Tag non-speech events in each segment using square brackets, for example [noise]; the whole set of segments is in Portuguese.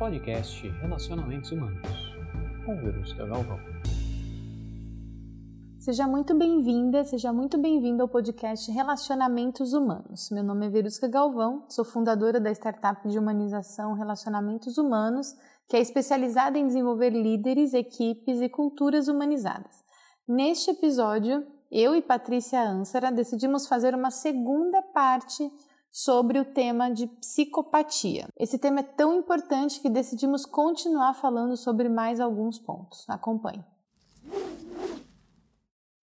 podcast Relacionamentos Humanos, com Verusca Galvão. Seja muito bem-vinda, seja muito bem-vindo ao podcast Relacionamentos Humanos. Meu nome é Verusca Galvão, sou fundadora da startup de humanização Relacionamentos Humanos, que é especializada em desenvolver líderes, equipes e culturas humanizadas. Neste episódio, eu e Patrícia Ansara decidimos fazer uma segunda parte sobre o tema de psicopatia. Esse tema é tão importante que decidimos continuar falando sobre mais alguns pontos. Acompanhe.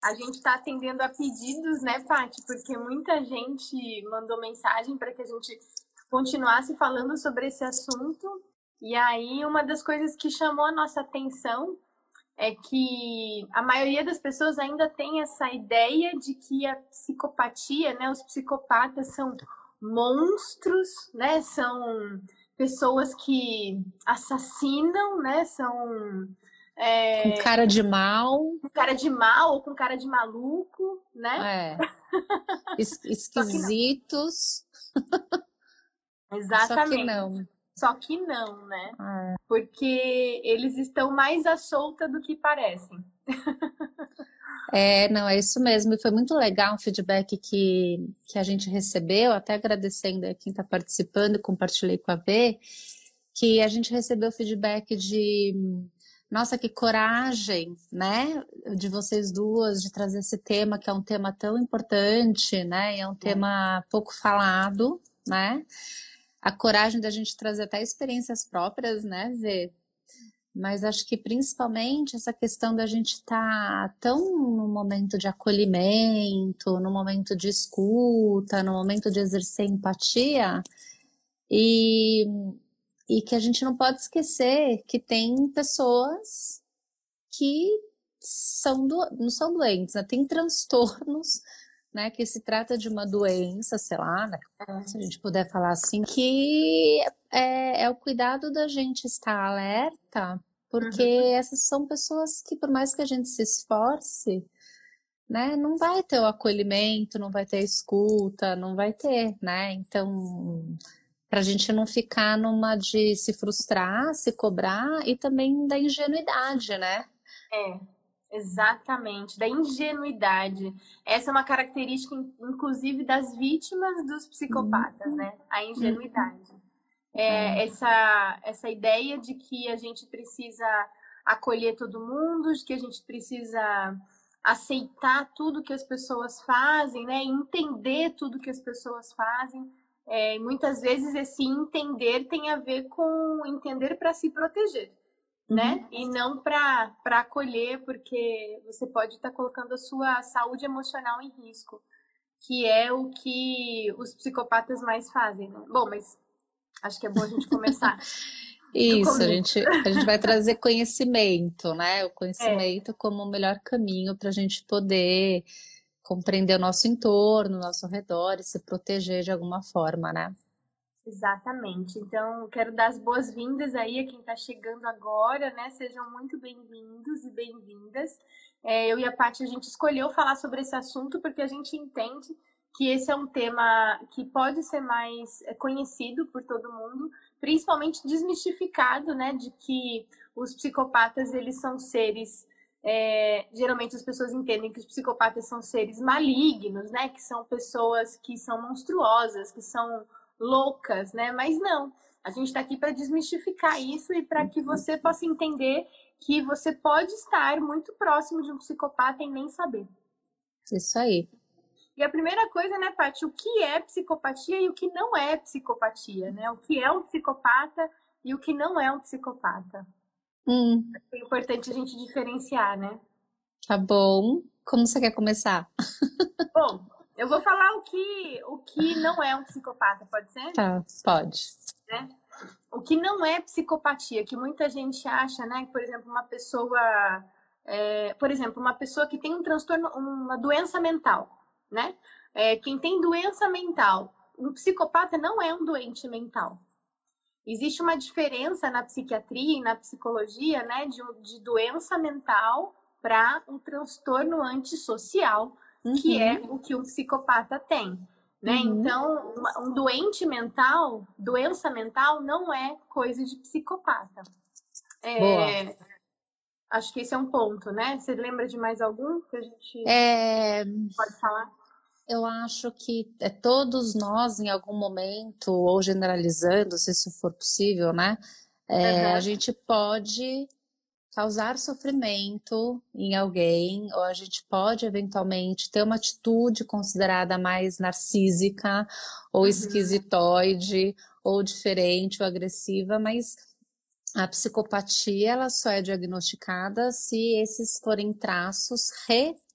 A gente está atendendo a pedidos, né, Paty? Porque muita gente mandou mensagem para que a gente continuasse falando sobre esse assunto. E aí, uma das coisas que chamou a nossa atenção é que a maioria das pessoas ainda tem essa ideia de que a psicopatia, né, os psicopatas são monstros, né, são pessoas que assassinam, né, são é, com cara de mal. Com cara de mal ou com cara de maluco, né? É. [laughs] Es esquisitos. Exatamente. Só que [laughs] não. Só que não, né? É. Porque eles estão mais à solta do que parecem. [laughs] É, não, é isso mesmo. E foi muito legal o feedback que, que a gente recebeu, até agradecendo a quem está participando, compartilhei com a V, que a gente recebeu feedback de nossa, que coragem, né, de vocês duas de trazer esse tema, que é um tema tão importante, né, é um é. tema pouco falado, né, a coragem da gente trazer até experiências próprias, né, ver, mas acho que principalmente essa questão da gente estar tá tão no momento de acolhimento, no momento de escuta, no momento de exercer empatia, e e que a gente não pode esquecer que tem pessoas que são do, não são doentes, né? tem transtornos, [laughs] né? Que se trata de uma doença, sei lá, né? se a gente puder falar assim, que é, é o cuidado da gente estar alerta, porque uhum. essas são pessoas que, por mais que a gente se esforce, né, não vai ter o acolhimento, não vai ter a escuta, não vai ter, né? Então, para a gente não ficar numa de se frustrar, se cobrar e também da ingenuidade, né? É, exatamente, da ingenuidade. Essa é uma característica, inclusive, das vítimas dos psicopatas, uhum. né? A ingenuidade. Uhum. É, essa, essa ideia de que a gente precisa acolher todo mundo, de que a gente precisa aceitar tudo que as pessoas fazem, né? Entender tudo que as pessoas fazem é, muitas vezes esse entender tem a ver com entender para se proteger, né? uhum. né? E não para acolher, porque você pode estar tá colocando a sua saúde emocional em risco, que é o que os psicopatas mais fazem, né? Bom, mas acho que é bom a gente começar. [laughs] Isso, a gente, a gente vai trazer conhecimento, né? O conhecimento é. como o melhor caminho para a gente poder compreender o nosso entorno, o nosso redor e se proteger de alguma forma, né? Exatamente. Então, quero dar as boas-vindas aí a quem está chegando agora, né? Sejam muito bem-vindos e bem-vindas. É, eu e a Paty, a gente escolheu falar sobre esse assunto porque a gente entende que esse é um tema que pode ser mais é, conhecido por todo mundo, principalmente desmistificado, né? De que os psicopatas, eles são seres é, geralmente as pessoas entendem que os psicopatas são seres malignos, né? Que são pessoas que são monstruosas, que são loucas, né? Mas não. A gente está aqui para desmistificar isso e para que você possa entender que você pode estar muito próximo de um psicopata e nem saber. Isso aí. E a primeira coisa, né, Paty, o que é psicopatia e o que não é psicopatia, né? O que é um psicopata e o que não é um psicopata. Hum. É importante a gente diferenciar, né? Tá bom. Como você quer começar? [laughs] Bom, eu vou falar o que, o que não é um psicopata, pode ser? Tá, pode. Né? O que não é psicopatia, que muita gente acha, né? Por exemplo, uma pessoa, é, por exemplo, uma pessoa que tem um transtorno, uma doença mental, né? É, quem tem doença mental, um psicopata não é um doente mental. Existe uma diferença na psiquiatria e na psicologia, né, de, de doença mental para um transtorno antissocial, uhum. que é o que um psicopata tem. Né? Uhum. Então, um doente mental, doença mental, não é coisa de psicopata. É, acho que esse é um ponto, né? Você lembra de mais algum que a gente é... pode falar? Eu acho que é todos nós, em algum momento, ou generalizando, se isso for possível, né? É, uhum. A gente pode causar sofrimento em alguém, ou a gente pode eventualmente ter uma atitude considerada mais narcísica, ou uhum. esquisitoide, ou diferente, ou agressiva, mas a psicopatia ela só é diagnosticada se esses forem traços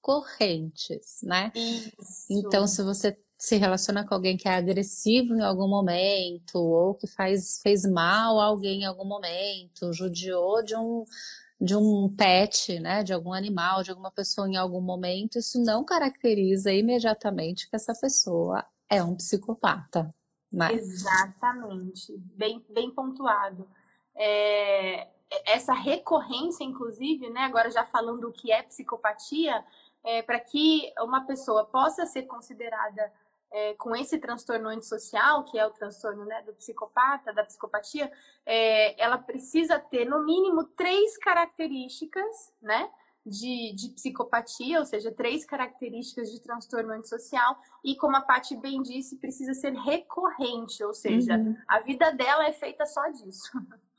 recorrentes, né? Isso. Então, se você se relaciona com alguém que é agressivo em algum momento, ou que faz, fez mal a alguém em algum momento, judiou de um de um pet, né, de algum animal, de alguma pessoa em algum momento, isso não caracteriza imediatamente que essa pessoa é um psicopata. Né? Exatamente, bem, bem pontuado. É, essa recorrência, inclusive, né, agora já falando o que é psicopatia, é, para que uma pessoa possa ser considerada é, com esse transtorno antissocial, que é o transtorno né, do psicopata, da psicopatia, é, ela precisa ter no mínimo três características, né? De, de, psicopatia, ou seja, três características de transtorno antissocial, e como a Paty bem disse, precisa ser recorrente, ou seja, uhum. a vida dela é feita só disso. [laughs]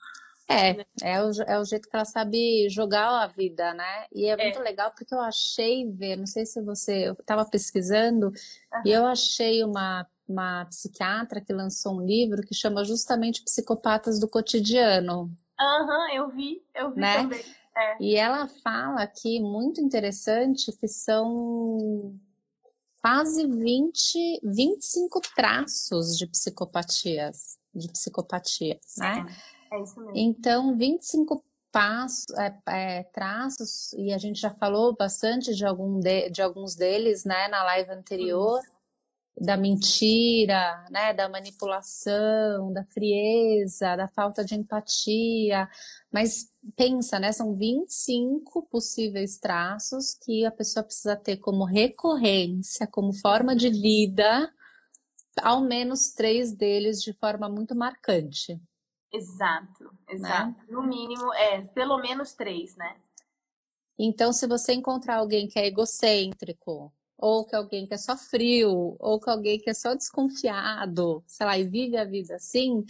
É, né? é o, é o jeito que ela sabe jogar a vida, né? E é muito é. legal porque eu achei ver, não sei se você, eu estava pesquisando uhum. e eu achei uma, uma psiquiatra que lançou um livro que chama justamente Psicopatas do Cotidiano. Aham, uhum, eu vi, eu vi né? também. É. E ela fala aqui, muito interessante, que são quase 20, 25 traços de psicopatias, de psicopatia, né? É. É isso mesmo. Então, 25 passos, é, é, traços, e a gente já falou bastante de, algum de, de alguns deles, né, na live anterior, da mentira, né, da manipulação, da frieza, da falta de empatia, mas pensa, né, são 25 possíveis traços que a pessoa precisa ter como recorrência, como forma de vida, ao menos três deles de forma muito marcante. Exato, exato. Né? No mínimo, é, pelo menos três, né? Então, se você encontrar alguém que é egocêntrico, ou que alguém que é só frio, ou que alguém que é só desconfiado, sei lá, e vive a vida assim,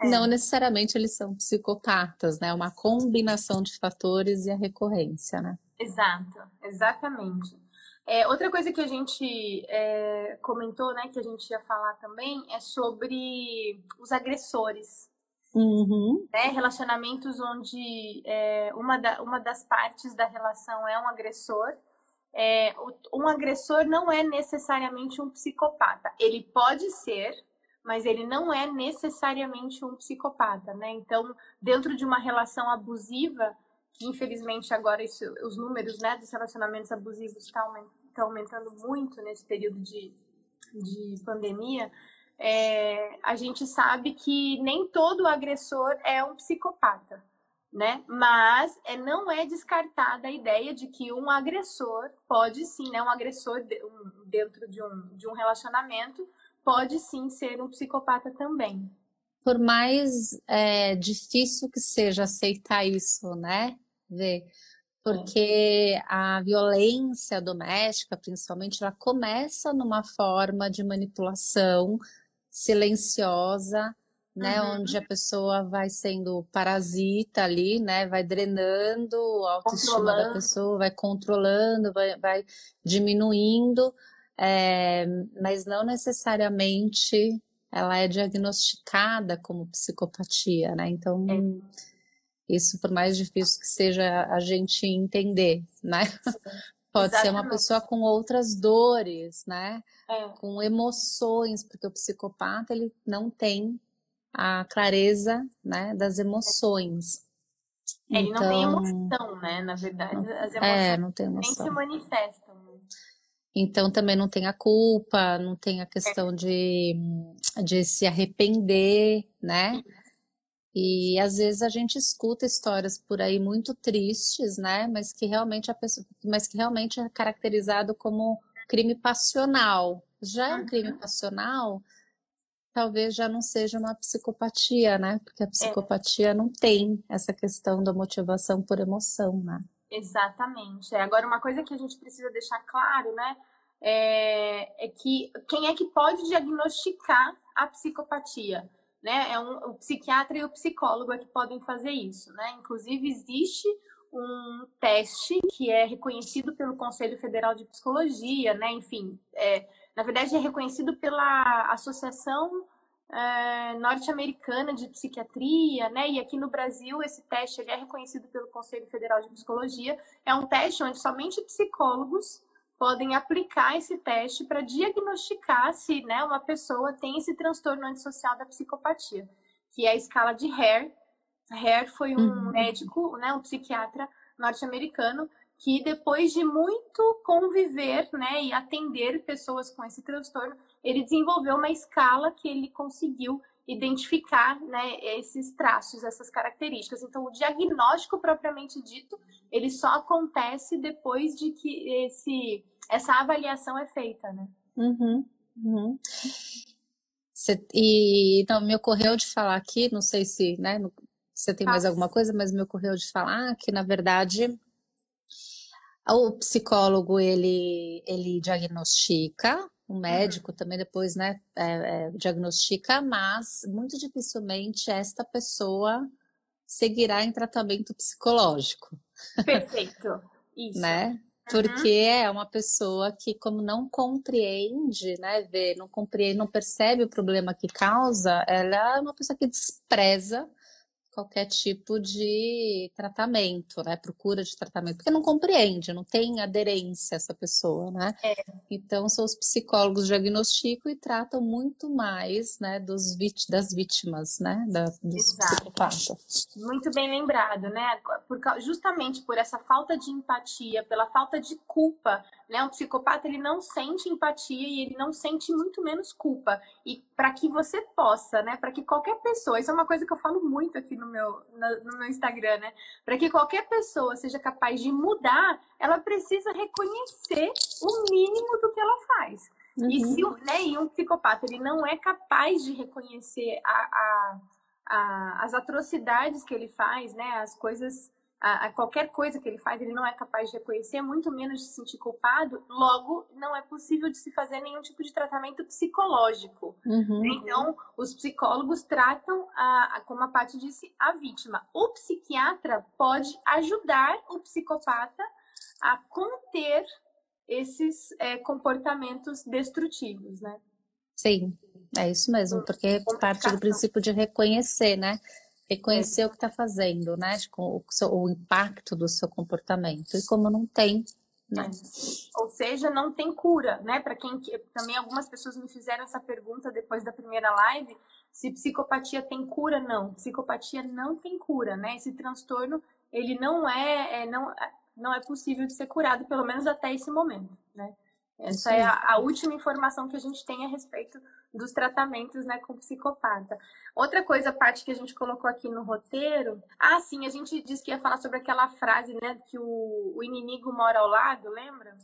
é. não necessariamente eles são psicopatas, né? É uma combinação de fatores e a recorrência, né? Exato, exatamente. É, outra coisa que a gente é, comentou, né, que a gente ia falar também, é sobre os agressores. Uhum. Né? Relacionamentos onde é, uma, da, uma das partes da relação é um agressor. É, um agressor não é necessariamente um psicopata. Ele pode ser, mas ele não é necessariamente um psicopata, né? Então, dentro de uma relação abusiva, que infelizmente agora isso, os números né, dos relacionamentos abusivos estão tá aumentando muito nesse período de, de pandemia, é, a gente sabe que nem todo agressor é um psicopata, né? Mas é, não é descartada a ideia de que um agressor pode sim, né? Um agressor de, um, dentro de um, de um relacionamento pode sim ser um psicopata também. Por mais é, difícil que seja aceitar isso, né? Ver porque a violência doméstica, principalmente, ela começa numa forma de manipulação silenciosa, né, uhum. onde a pessoa vai sendo parasita ali, né, vai drenando a autoestima da pessoa, vai controlando, vai, vai diminuindo, é, mas não necessariamente ela é diagnosticada como psicopatia, né? Então, é. isso por mais difícil que seja a gente entender, né? Pode Exatamente. ser uma pessoa com outras dores, né? É. Com emoções, porque o psicopata ele não tem a clareza, né, das emoções. É, ele então, não tem então emoção, né? Na verdade, as é, emoções é, não tem emoção. nem se manifestam. Né? Então também não tem a culpa, não tem a questão é. de, de se arrepender, né? E às vezes a gente escuta histórias por aí muito tristes, né? Mas que realmente a pessoa, mas que realmente é caracterizado como crime passional. Já é um crime passional, talvez já não seja uma psicopatia, né? Porque a é. psicopatia é. não tem essa questão da motivação por emoção, né? Exatamente. É, agora, uma coisa que a gente precisa deixar claro, né? É, é que quem é que pode diagnosticar a psicopatia? Né? É um, o psiquiatra e o psicólogo é que podem fazer isso, né? Inclusive, existe um teste que é reconhecido pelo Conselho Federal de Psicologia, né? Enfim, é, na verdade é reconhecido pela Associação é, Norte-Americana de Psiquiatria, né? E aqui no Brasil esse teste é reconhecido pelo Conselho Federal de Psicologia. É um teste onde somente psicólogos podem aplicar esse teste para diagnosticar se né, uma pessoa tem esse transtorno antissocial da psicopatia, que é a escala de Hare, Hare foi um uhum. médico, né, um psiquiatra norte-americano que depois de muito conviver, né, e atender pessoas com esse transtorno, ele desenvolveu uma escala que ele conseguiu identificar, né, esses traços, essas características. Então, o diagnóstico propriamente dito, ele só acontece depois de que esse essa avaliação é feita, né? Uhum, uhum. Cê, e então me ocorreu de falar aqui, não sei se, né, você tem mais alguma coisa, mas me ocorreu de falar que, na verdade, o psicólogo, ele, ele diagnostica, o uhum. médico uhum. também depois, né, é, é, diagnostica, mas muito dificilmente esta pessoa seguirá em tratamento psicológico. Perfeito. [laughs] Isso. né? Porque uhum. é uma pessoa que, como não compreende, né, vê, não compreende, não percebe o problema que causa, ela é uma pessoa que despreza qualquer tipo de tratamento, né? Procura de tratamento, porque não compreende, não tem aderência essa pessoa, né? É. Então, são os psicólogos diagnosticam e tratam muito mais, né, dos vit das vítimas, né, da, dos psicopatas. Muito bem lembrado, né? Por, justamente por essa falta de empatia, pela falta de culpa né? Um psicopata ele não sente empatia e ele não sente muito menos culpa. E para que você possa, né? Para que qualquer pessoa, isso é uma coisa que eu falo muito aqui no meu, no, meu Instagram, né? Para que qualquer pessoa seja capaz de mudar, ela precisa reconhecer o mínimo do que ela faz. Uhum. E se né, e um psicopata ele não é capaz de reconhecer a, a, a, as atrocidades que ele faz, né? As coisas a, a, qualquer coisa que ele faz, ele não é capaz de reconhecer, muito menos de se sentir culpado, logo não é possível de se fazer nenhum tipo de tratamento psicológico. Uhum. Então, os psicólogos tratam, a, a, como a Paty disse, a vítima. O psiquiatra pode ajudar o psicopata a conter esses é, comportamentos destrutivos, né? Sim, é isso mesmo, porque parte do princípio de reconhecer, né? Reconhecer é. o que está fazendo, né? O, o, impacto do seu comportamento. E como não tem, né? É. Ou seja, não tem cura, né? Para quem também algumas pessoas me fizeram essa pergunta depois da primeira live, se psicopatia tem cura? Não, psicopatia não tem cura, né? Esse transtorno ele não é, é não não é possível de ser curado, pelo menos até esse momento, né? Essa é a, a, última informação que a gente tem a respeito dos tratamentos né, com psicopata. Outra coisa, a parte que a gente colocou aqui no roteiro. Ah, sim, a gente disse que ia falar sobre aquela frase, né? Que o, o inimigo mora ao lado, lembra?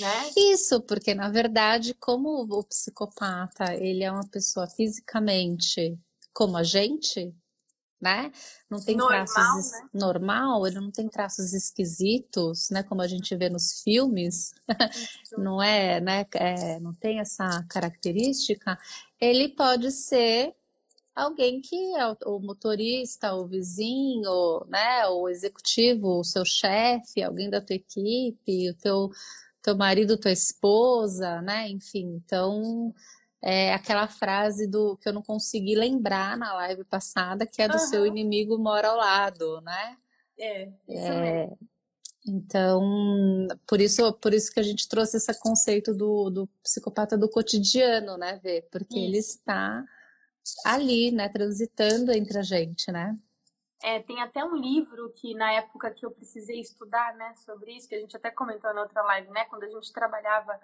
Né? Isso, porque na verdade, como o psicopata ele é uma pessoa fisicamente como a gente, né? Não tem normal, traços né? normal, ele não tem traços esquisitos, né? Como a gente vê nos filmes, [laughs] não é, né? É, não tem essa característica. Ele pode ser alguém que é o, motorista, o vizinho, né? O executivo, o seu chefe, alguém da tua equipe, o teu teu marido, tua esposa, né? Enfim, então é aquela frase do que eu não consegui lembrar na live passada, que é do uhum. seu inimigo mora ao lado, né? É, isso é, Então, por isso, por isso que a gente trouxe esse conceito do, do psicopata do cotidiano, né, Vê? Porque isso. ele está ali, né, transitando entre a gente, né? É, tem até um livro que na época que eu precisei estudar, né, sobre isso, que a gente até comentou na outra live, né, quando a gente trabalhava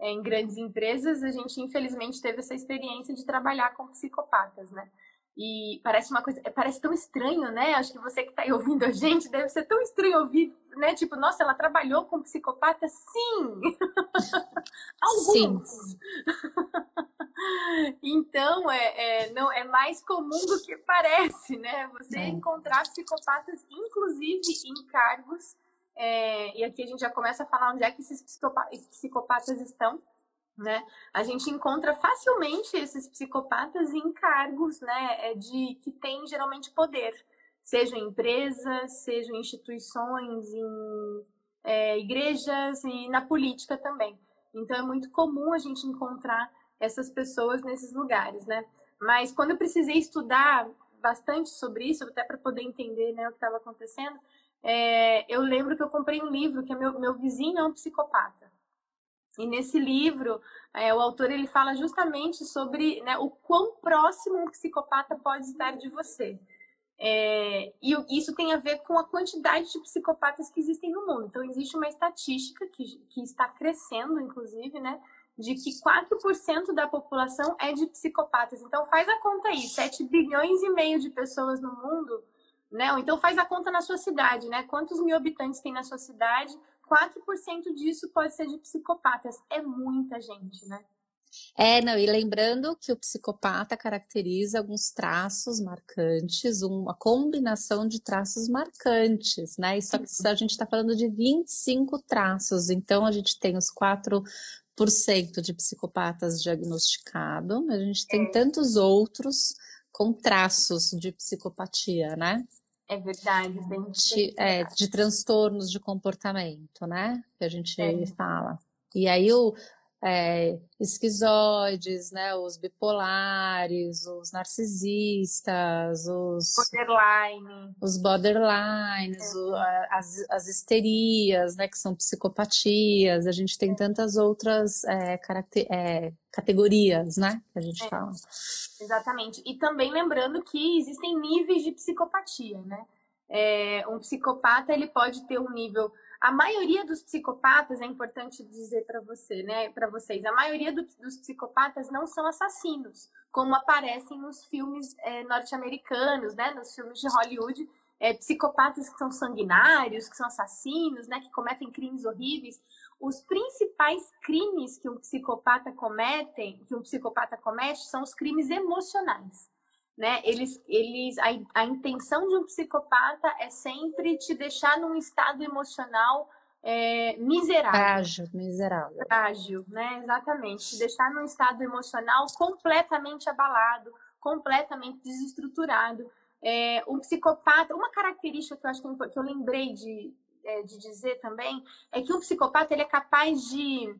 em grandes empresas, a gente infelizmente teve essa experiência de trabalhar com psicopatas, né? E parece uma coisa, parece tão estranho, né? Acho que você que está aí ouvindo a gente deve ser tão estranho ouvir né? Tipo, nossa, ela trabalhou com psicopata? Sim! [laughs] Alguns! Sim. [laughs] então, é, é, não, é mais comum do que parece, né? Você é. encontrar psicopatas, inclusive em cargos, é, e aqui a gente já começa a falar onde é que esses psicopatas estão, né? A gente encontra facilmente esses psicopatas em cargos, né, é, de que têm geralmente poder, sejam empresas, sejam instituições, em é, igrejas e na política também. Então é muito comum a gente encontrar essas pessoas nesses lugares, né? Mas quando eu precisei estudar bastante sobre isso, até para poder entender né, o que estava acontecendo, é, eu lembro que eu comprei um livro que é meu, meu vizinho é um psicopata. E nesse livro, é, o autor ele fala justamente sobre né, o quão próximo um psicopata pode estar de você. É, e isso tem a ver com a quantidade de psicopatas que existem no mundo. Então, existe uma estatística que, que está crescendo, inclusive, né? De que 4% da população é de psicopatas. Então, faz a conta aí: 7 bilhões e meio de pessoas no mundo, né? Ou então, faz a conta na sua cidade, né? Quantos mil habitantes tem na sua cidade? 4% disso pode ser de psicopatas. É muita gente, né? É, não, e lembrando que o psicopata caracteriza alguns traços marcantes, uma combinação de traços marcantes, né? Só que a gente está falando de 25 traços, então a gente tem os 4% de psicopatas diagnosticados, a gente tem é. tantos outros com traços de psicopatia, né? É verdade, bem, de, é, de transtornos de comportamento, né? Que a gente é. fala. E aí o, é, esquizoides, né, os bipolares, os narcisistas, os borderline, os borderlines, é. o, as, as histerias, né, que são psicopatias. A gente tem é. tantas outras é, é, categorias, né, que a gente fala. Exatamente. E também lembrando que existem níveis de psicopatia, né? um psicopata ele pode ter um nível a maioria dos psicopatas, é importante dizer para você, né, para vocês, a maioria do, dos psicopatas não são assassinos, como aparecem nos filmes é, norte-americanos, né, nos filmes de Hollywood, é, psicopatas que são sanguinários, que são assassinos, né, que cometem crimes horríveis. Os principais crimes que um psicopata comete, que um psicopata comete, são os crimes emocionais né? Eles, eles, a, a intenção de um psicopata é sempre te deixar num estado emocional é, miserável. Frágil, miserável. Frágil, né? Exatamente. Te deixar num estado emocional completamente abalado, completamente desestruturado. É, um psicopata, uma característica que eu acho que, que eu lembrei de, é, de dizer também é que um psicopata ele é capaz de,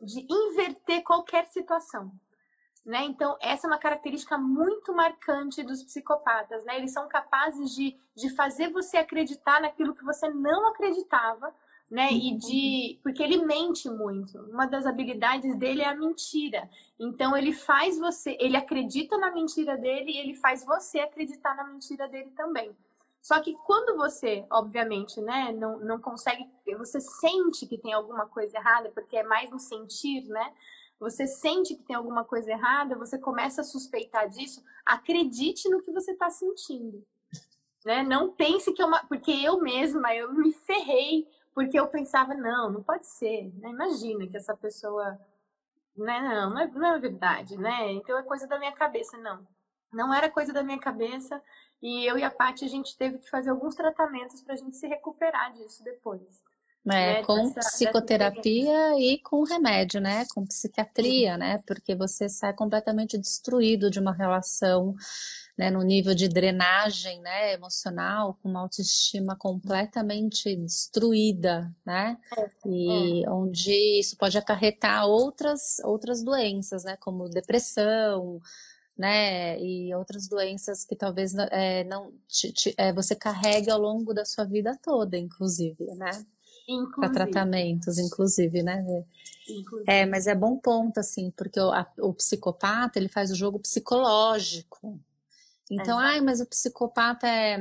de inverter qualquer situação. Né? Então, essa é uma característica muito marcante dos psicopatas. Né? Eles são capazes de, de fazer você acreditar naquilo que você não acreditava, né? Uhum. E de. Porque ele mente muito. Uma das habilidades dele é a mentira. Então, ele faz você. Ele acredita na mentira dele e ele faz você acreditar na mentira dele também. Só que quando você, obviamente, né, não, não consegue. Você sente que tem alguma coisa errada, porque é mais no sentir, né? você sente que tem alguma coisa errada, você começa a suspeitar disso, acredite no que você está sentindo. Né? Não pense que é uma. Porque eu mesma, eu me ferrei, porque eu pensava, não, não pode ser. Né? Imagina que essa pessoa. Né? Não, não é, não é verdade, né? Então é coisa da minha cabeça. Não. Não era coisa da minha cabeça. E eu e a Paty, a gente teve que fazer alguns tratamentos para a gente se recuperar disso depois. É, né? com psicoterapia e com remédio, né? Com psiquiatria, Sim. né? Porque você sai completamente destruído de uma relação, né? No nível de drenagem, né? Emocional, com uma autoestima completamente destruída, né? É, e é. onde isso pode acarretar outras outras doenças, né? Como depressão, né, e outras doenças que talvez é, não te, te, é, você carregue ao longo da sua vida toda, inclusive, né? para tratamentos, inclusive, né? Inclusive. É, mas é bom ponto, assim, porque o, a, o psicopata, ele faz o jogo psicológico. Então, ai, mas o psicopata é,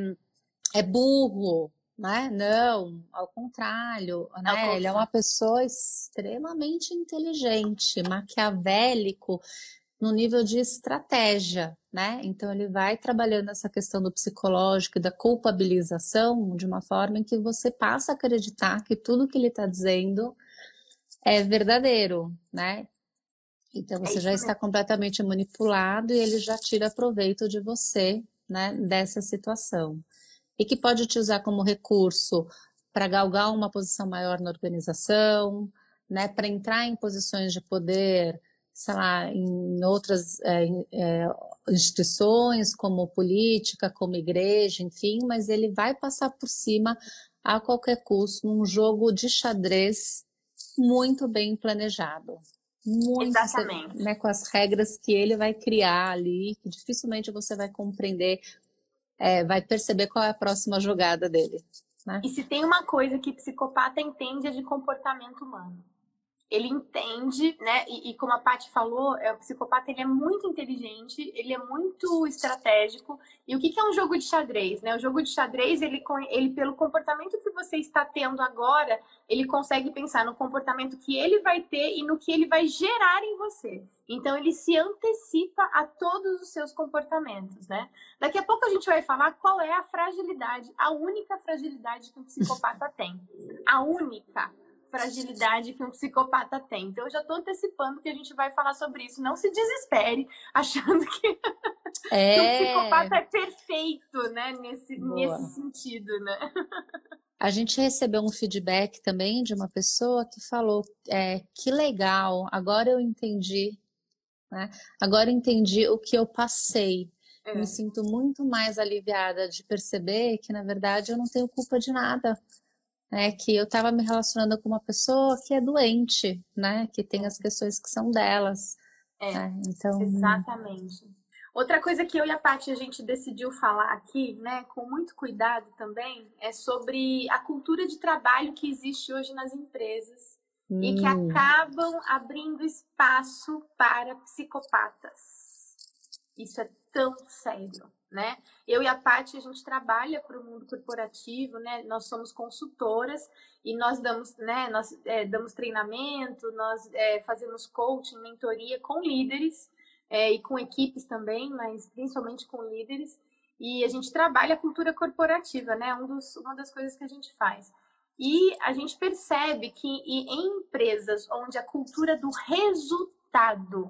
é burro, né? Não, ao contrário, né? Ele é uma pessoa extremamente inteligente, maquiavélico, no nível de estratégia, né? Então ele vai trabalhando essa questão do psicológico e da culpabilização de uma forma em que você passa a acreditar que tudo que ele está dizendo é verdadeiro, né? Então é você já está completamente manipulado e ele já tira proveito de você, né, dessa situação. E que pode te usar como recurso para galgar uma posição maior na organização, né, para entrar em posições de poder sei lá, em outras é, é, instituições, como política, como igreja, enfim, mas ele vai passar por cima a qualquer custo num jogo de xadrez muito bem planejado. Muito, Exatamente. Né, com as regras que ele vai criar ali, que dificilmente você vai compreender, é, vai perceber qual é a próxima jogada dele. Né? E se tem uma coisa que psicopata entende é de comportamento humano ele entende, né? E, e, como a Paty falou, é, o psicopata ele é muito inteligente, ele é muito estratégico. E o que, que é um jogo de xadrez? Né? O jogo de xadrez, ele, ele, pelo comportamento que você está tendo agora, ele consegue pensar no comportamento que ele vai ter e no que ele vai gerar em você. Então ele se antecipa a todos os seus comportamentos, né? Daqui a pouco a gente vai falar qual é a fragilidade, a única fragilidade que um psicopata tem. A única fragilidade que um psicopata tem. Então, eu já estou antecipando que a gente vai falar sobre isso. Não se desespere [laughs] achando que, é... que um psicopata é perfeito, né? Nesse, nesse sentido, né? A gente recebeu um feedback também de uma pessoa que falou: é, que legal, agora eu entendi, né? Agora eu entendi o que eu passei. É. Me sinto muito mais aliviada de perceber que, na verdade, eu não tenho culpa de nada né, que eu estava me relacionando com uma pessoa que é doente, né, que tem as questões que são delas. É, né? então exatamente. Outra coisa que eu e a Paty a gente decidiu falar aqui, né, com muito cuidado também, é sobre a cultura de trabalho que existe hoje nas empresas hum. e que hum. acabam abrindo espaço para psicopatas. Isso é tão sério né? Eu e a Paty, a gente trabalha para o mundo corporativo, né? Nós somos consultoras e nós damos, né? Nós é, damos treinamento, nós é, fazemos coaching, mentoria com líderes é, e com equipes também, mas principalmente com líderes. E a gente trabalha a cultura corporativa, né? Um dos, uma das coisas que a gente faz. E a gente percebe que em empresas onde a cultura do resultado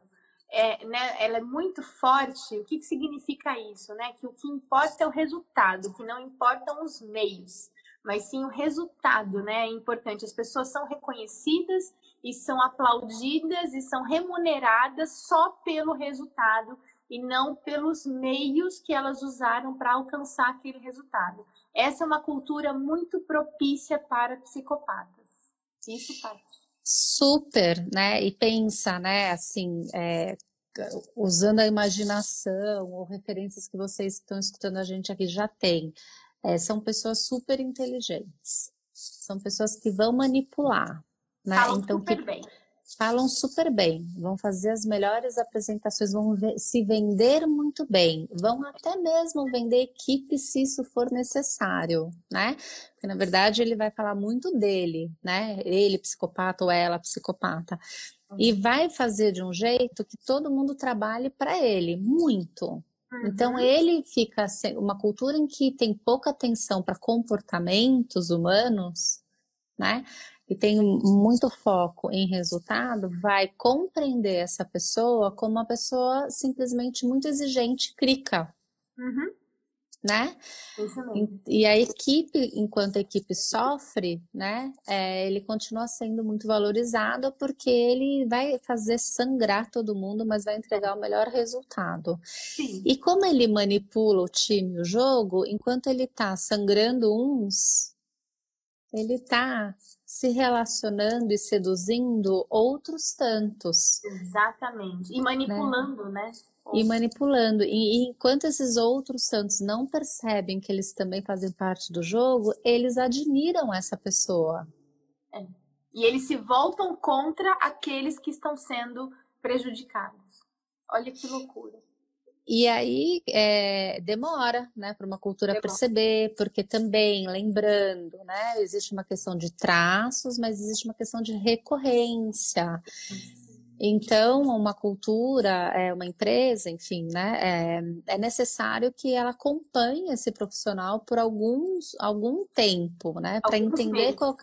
é, né, ela é muito forte, o que, que significa isso? Né? Que o que importa é o resultado, que não importam os meios, mas sim o resultado, né? É importante. As pessoas são reconhecidas e são aplaudidas e são remuneradas só pelo resultado e não pelos meios que elas usaram para alcançar aquele resultado. Essa é uma cultura muito propícia para psicopatas. Isso, Paty. Super, né? E pensa, né? Assim, é, usando a imaginação ou referências que vocês que estão escutando a gente aqui já têm. É, são pessoas super inteligentes. São pessoas que vão manipular, né? Falam então, super que, bem falam super bem, vão fazer as melhores apresentações, vão se vender muito bem, vão até mesmo vender equipe se isso for necessário, né? Porque na verdade ele vai falar muito dele, né? Ele psicopata ou ela psicopata. E uhum. vai fazer de um jeito que todo mundo trabalhe para ele, muito. Então uhum. ele fica uma cultura em que tem pouca atenção para comportamentos humanos, né? E tem muito foco em resultado, vai compreender essa pessoa como uma pessoa simplesmente muito exigente, crica. Uhum. Né? E, e, a equipe, enquanto a equipe sofre, né, é, ele continua sendo muito valorizado porque ele vai fazer sangrar todo mundo, mas vai entregar o melhor resultado. Sim. E como ele manipula o time, o jogo, enquanto ele está sangrando uns, ele está se relacionando e seduzindo outros tantos. Exatamente. E manipulando, né? né? E manipulando. E, e, enquanto esses outros tantos não percebem que eles também fazem parte do jogo, eles admiram essa pessoa. É. E eles se voltam contra aqueles que estão sendo prejudicados. Olha que loucura. E aí é, demora, né, para uma cultura demora. perceber, porque também, lembrando, né, existe uma questão de traços, mas existe uma questão de recorrência. Então, uma cultura, é, uma empresa, enfim, né, é, é necessário que ela acompanhe esse profissional por alguns, algum tempo, né, para entender qual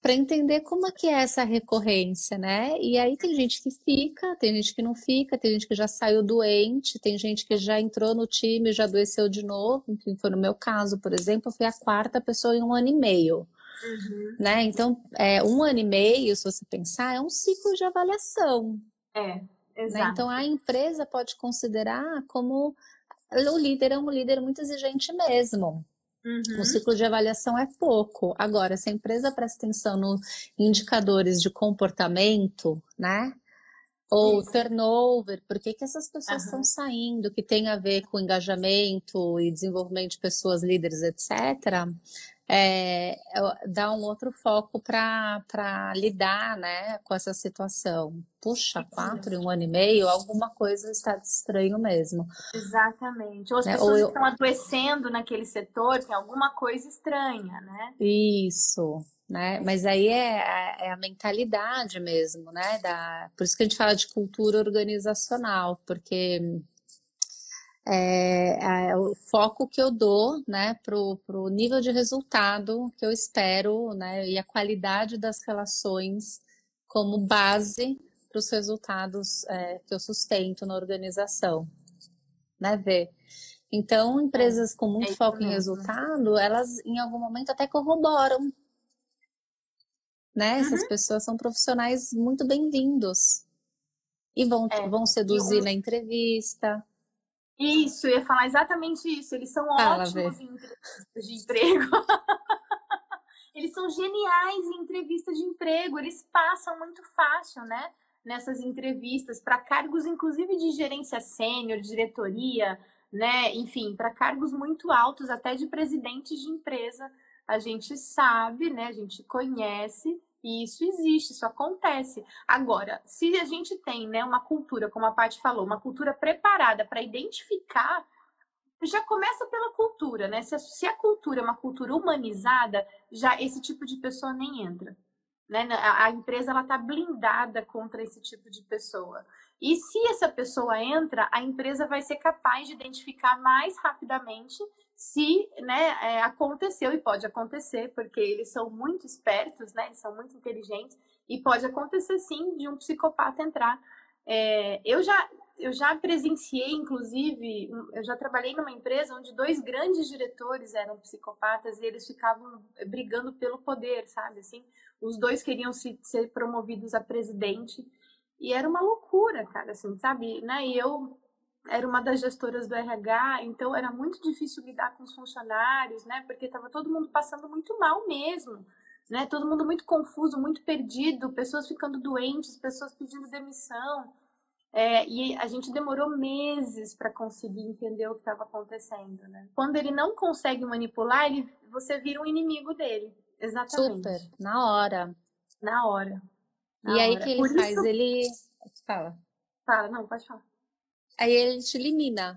para entender como é que é essa recorrência, né? E aí tem gente que fica, tem gente que não fica, tem gente que já saiu doente, tem gente que já entrou no time e já adoeceu de novo, enfim, foi no meu caso, por exemplo, eu fui a quarta pessoa em um ano e meio. Uhum. Né? Então, é, um ano e meio, se você pensar, é um ciclo de avaliação. É, né? exato. Né? Então, a empresa pode considerar como o líder é um líder muito exigente mesmo. Uhum. O ciclo de avaliação é pouco. Agora, se a empresa presta atenção nos indicadores de comportamento, né? Ou Isso. turnover, por que, que essas pessoas estão uhum. saindo, que tem a ver com engajamento e desenvolvimento de pessoas líderes, etc é, dá um outro foco para lidar né, com essa situação. Puxa, quatro e um ano e meio, alguma coisa está estranho mesmo. Exatamente. Ou as né? pessoas Ou eu... estão adoecendo naquele setor, tem alguma coisa estranha, né? Isso. Né? Mas aí é, é, é a mentalidade mesmo, né? Da... Por isso que a gente fala de cultura organizacional, porque é, é, o foco que eu dou né, para o nível de resultado que eu espero né, e a qualidade das relações como base para os resultados é, que eu sustento na organização. Né, Vê? Então, empresas com muito é foco em resultado, elas em algum momento até corroboram. Né? Uhum. Essas pessoas são profissionais muito bem-vindos. E vão, é. vão seduzir na entrevista, isso, eu ia falar exatamente isso. Eles são Fala, ótimos em entrevistas de emprego. [laughs] eles são geniais em entrevistas de emprego. Eles passam muito fácil, né? Nessas entrevistas, para cargos, inclusive de gerência sênior, diretoria, né? Enfim, para cargos muito altos, até de presidentes de empresa. A gente sabe, né? A gente conhece e isso existe, isso acontece. Agora, se a gente tem né, uma cultura, como a Paty falou, uma cultura preparada para identificar, já começa pela cultura, né? Se a, se a cultura é uma cultura humanizada, já esse tipo de pessoa nem entra. Né? A, a empresa ela está blindada contra esse tipo de pessoa. E se essa pessoa entra, a empresa vai ser capaz de identificar mais rapidamente se né, é, aconteceu, e pode acontecer, porque eles são muito espertos, né, eles são muito inteligentes, e pode acontecer sim de um psicopata entrar. É, eu, já, eu já presenciei, inclusive, eu já trabalhei numa empresa onde dois grandes diretores eram psicopatas e eles ficavam brigando pelo poder, sabe? Assim, os dois queriam se, ser promovidos a presidente. E era uma loucura, cara, assim, sabe? Né? E eu era uma das gestoras do RH, então era muito difícil lidar com os funcionários, né? Porque estava todo mundo passando muito mal mesmo, né? Todo mundo muito confuso, muito perdido, pessoas ficando doentes, pessoas pedindo demissão. É, e a gente demorou meses para conseguir entender o que estava acontecendo, né? Quando ele não consegue manipular, ele, você vira um inimigo dele. Exatamente. Super, na hora. Na hora. Na e hora. aí que ele Por faz? Isso... Ele. Fala. Fala, não, pode falar aí ele te elimina.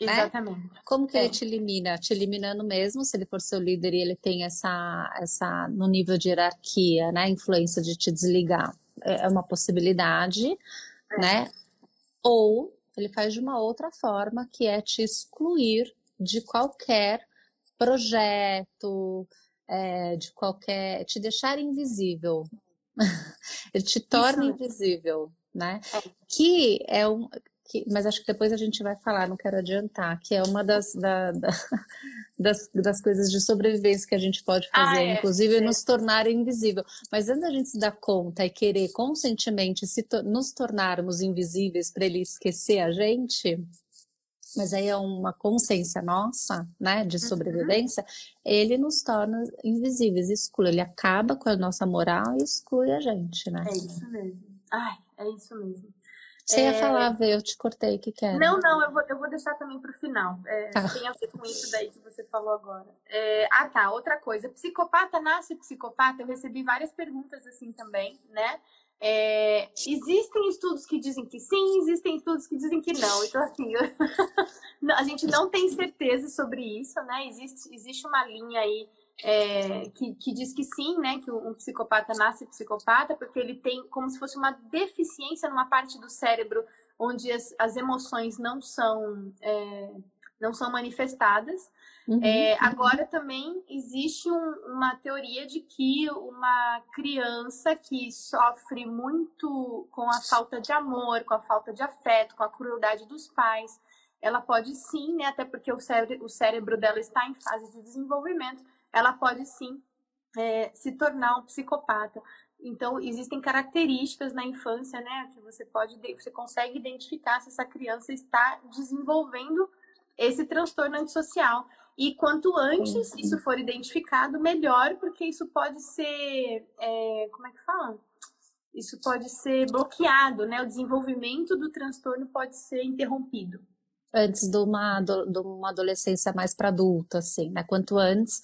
Né? Exatamente. Né? Como que é. ele te elimina? Te eliminando mesmo, se ele for seu líder e ele tem essa, essa no nível de hierarquia, né, influência de te desligar, é, é uma possibilidade, é. né? Ou ele faz de uma outra forma, que é te excluir de qualquer projeto, é, de qualquer, te deixar invisível. [laughs] ele te torna Isso. invisível né? É. Que é um. Que, mas acho que depois a gente vai falar, não quero adiantar, que é uma das, da, da, [laughs] das, das coisas de sobrevivência que a gente pode ah, fazer, ah, é, inclusive é. nos tornar invisível. Mas antes da gente se dar conta e querer conscientemente se to nos tornarmos invisíveis para ele esquecer a gente, mas aí é uma consciência nossa, né, de uhum. sobrevivência, uhum. ele nos torna invisíveis, exclui, ele acaba com a nossa moral e exclui a gente, né? É isso mesmo. Ai, é isso mesmo. Você é... ia falar, Vê, eu te cortei, o que quer? Não, não, eu vou, eu vou deixar também para o final. É, tá. Tem a ver com isso daí que você falou agora. É, ah, tá, outra coisa. Psicopata nasce psicopata? Eu recebi várias perguntas assim também, né? É, existem estudos que dizem que sim, existem estudos que dizem que não. Então, assim, [laughs] a gente não tem certeza sobre isso, né? Existe, existe uma linha aí é, que, que, diz que sim, né, que um psicopata nasce psicopata, porque ele tem como se fosse uma deficiência numa parte do cérebro onde as, as emoções não são, é, não são manifestadas. Uhum, é, agora também existe um, uma teoria de que uma criança que sofre muito com a falta de amor, com a falta de afeto, com a crueldade dos pais, ela pode sim, né, até porque o cérebro, o cérebro dela está em fase de desenvolvimento, ela pode sim é, se tornar um psicopata. Então, existem características na infância, né, que você pode, você consegue identificar se essa criança está desenvolvendo esse transtorno antissocial. E quanto antes sim, sim. isso for identificado, melhor, porque isso pode ser, é, como é que fala? Isso pode ser bloqueado, né? O desenvolvimento do transtorno pode ser interrompido antes de uma, de uma adolescência mais para adulta, assim, né? Quanto antes.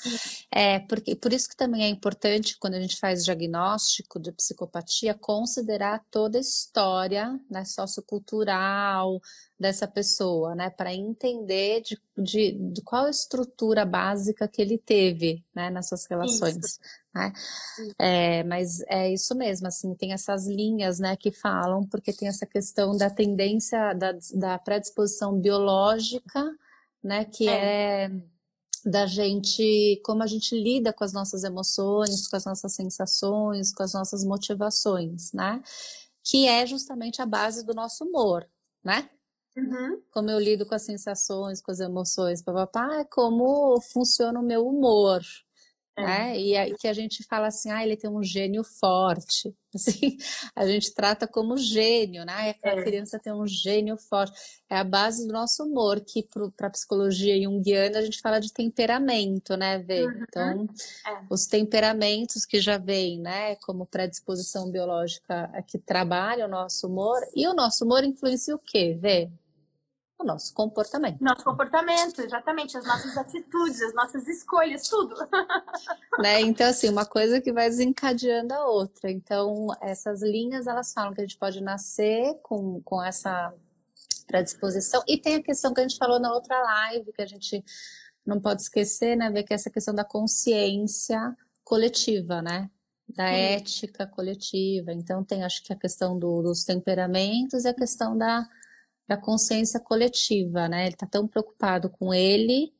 É, porque, por isso que também é importante, quando a gente faz diagnóstico de psicopatia, considerar toda a história né, sociocultural dessa pessoa, né? Para entender de, de, de, qual a estrutura básica que ele teve né, nas suas relações. Isso. Né? É, mas é isso mesmo, assim, tem essas linhas, né, que falam, porque tem essa questão da tendência, da, da predisposição biológica, né, que é. é da gente, como a gente lida com as nossas emoções, com as nossas sensações, com as nossas motivações, né? Que é justamente a base do nosso humor, né? Uhum. Como eu lido com as sensações, com as emoções, papapá, é como funciona o meu humor, é. Né? E aí que a gente fala assim, ah, ele tem um gênio forte. [laughs] Assim, a gente trata como gênio, né? Aquela é. criança tem um gênio forte. É a base do nosso humor, que para a psicologia junguiana a gente fala de temperamento, né, Vê? Uhum. Então, é. os temperamentos que já vêm, né, como predisposição biológica que trabalha o nosso humor, e o nosso humor influencia o quê, Vê? O nosso comportamento. Nosso comportamento, exatamente, as nossas atitudes, as nossas escolhas, tudo. [laughs] né? Então, assim, uma coisa que vai desencadeando a outra. Então, essas linhas, elas falam que a gente pode nascer com, com essa predisposição. E tem a questão que a gente falou na outra live, que a gente não pode esquecer, né? Ver que é essa questão da consciência coletiva, né? Da ética coletiva. Então, tem, acho que a questão do, dos temperamentos e a questão da da consciência coletiva, né? Ele está tão preocupado com ele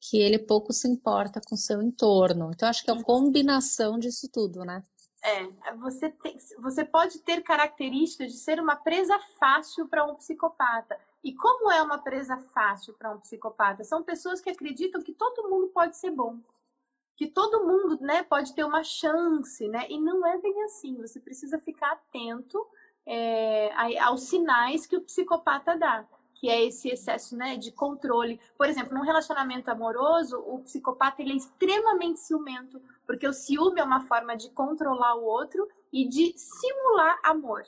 que ele pouco se importa com o seu entorno. Então, acho que é uma combinação disso tudo, né? É, você, tem, você pode ter características de ser uma presa fácil para um psicopata. E como é uma presa fácil para um psicopata? São pessoas que acreditam que todo mundo pode ser bom. Que todo mundo né, pode ter uma chance, né? E não é bem assim. Você precisa ficar atento é, aos sinais que o psicopata dá, que é esse excesso né, de controle. Por exemplo, num relacionamento amoroso, o psicopata ele é extremamente ciumento, porque o ciúme é uma forma de controlar o outro e de simular amor.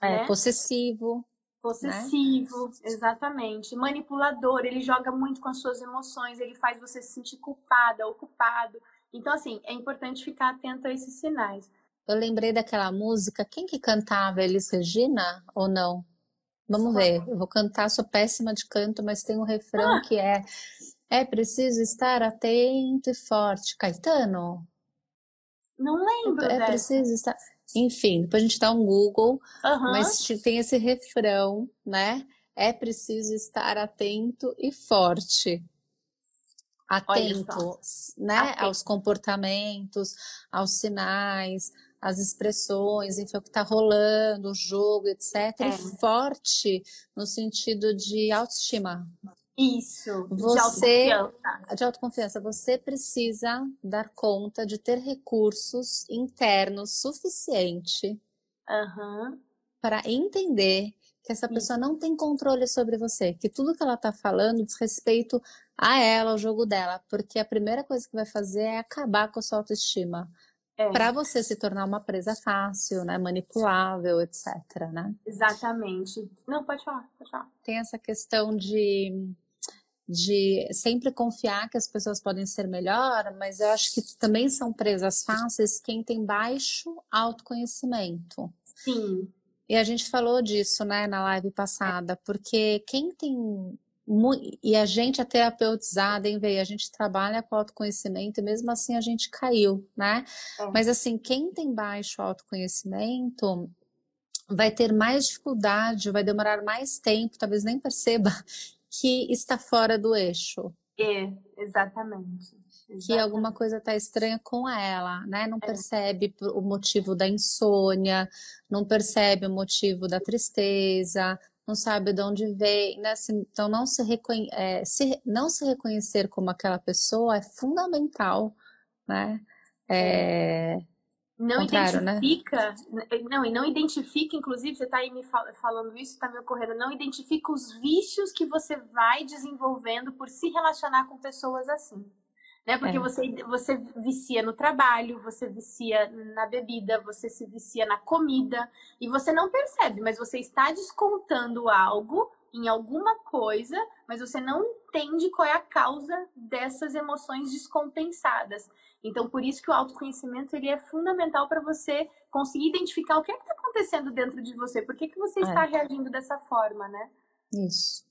É, né? possessivo. Possessivo, né? exatamente. Manipulador, ele joga muito com as suas emoções, ele faz você se sentir culpada ou culpado. Então, assim, é importante ficar atento a esses sinais. Eu lembrei daquela música, quem que cantava? Elis Regina ou não? Vamos ver, eu vou cantar, sou péssima de canto, mas tem um refrão ah. que é É preciso estar atento e forte. Caetano? Não lembro. É dessa. preciso estar. Enfim, depois a gente dá um Google, uhum. mas tem esse refrão, né? É preciso estar atento e forte atento, né, atento. aos comportamentos, aos sinais, as expressões, enfim, o que está rolando, o jogo, etc. É. E forte no sentido de autoestima. Isso, você, de autoconfiança. De autoconfiança. Você precisa dar conta de ter recursos internos suficiente uhum. para entender que essa pessoa não tem controle sobre você, que tudo que ela está falando diz respeito a ela, ao jogo dela, porque a primeira coisa que vai fazer é acabar com a sua autoestima é. para você se tornar uma presa fácil, né, manipulável, etc, né? Exatamente. Não, pode falar, pode falar. Tem essa questão de de sempre confiar que as pessoas podem ser melhor, mas eu acho que também são presas fáceis quem tem baixo autoconhecimento. Sim. E a gente falou disso, né, na live passada, porque quem tem e a gente é terapeutizada, hein, veio, a gente trabalha com autoconhecimento e mesmo assim a gente caiu, né? É. Mas assim, quem tem baixo autoconhecimento vai ter mais dificuldade, vai demorar mais tempo, talvez nem perceba [laughs] que está fora do eixo. É, exatamente. Exatamente. que alguma coisa está estranha com ela, né? Não é. percebe o motivo da insônia, não percebe o motivo da tristeza, não sabe de onde vem, né? Então não se, reconhe é, se, não se reconhecer como aquela pessoa é fundamental, né? É, não né? identifica, né? não, e não identifica, inclusive, você está aí me fal falando isso, está me ocorrendo, não identifica os vícios que você vai desenvolvendo por se relacionar com pessoas assim né? Porque é. você, você vicia no trabalho, você vicia na bebida, você se vicia na comida e você não percebe, mas você está descontando algo em alguma coisa, mas você não entende qual é a causa dessas emoções descompensadas. Então, por isso que o autoconhecimento ele é fundamental para você conseguir identificar o que é está acontecendo dentro de você, por que, que você é. está reagindo dessa forma, né? Isso.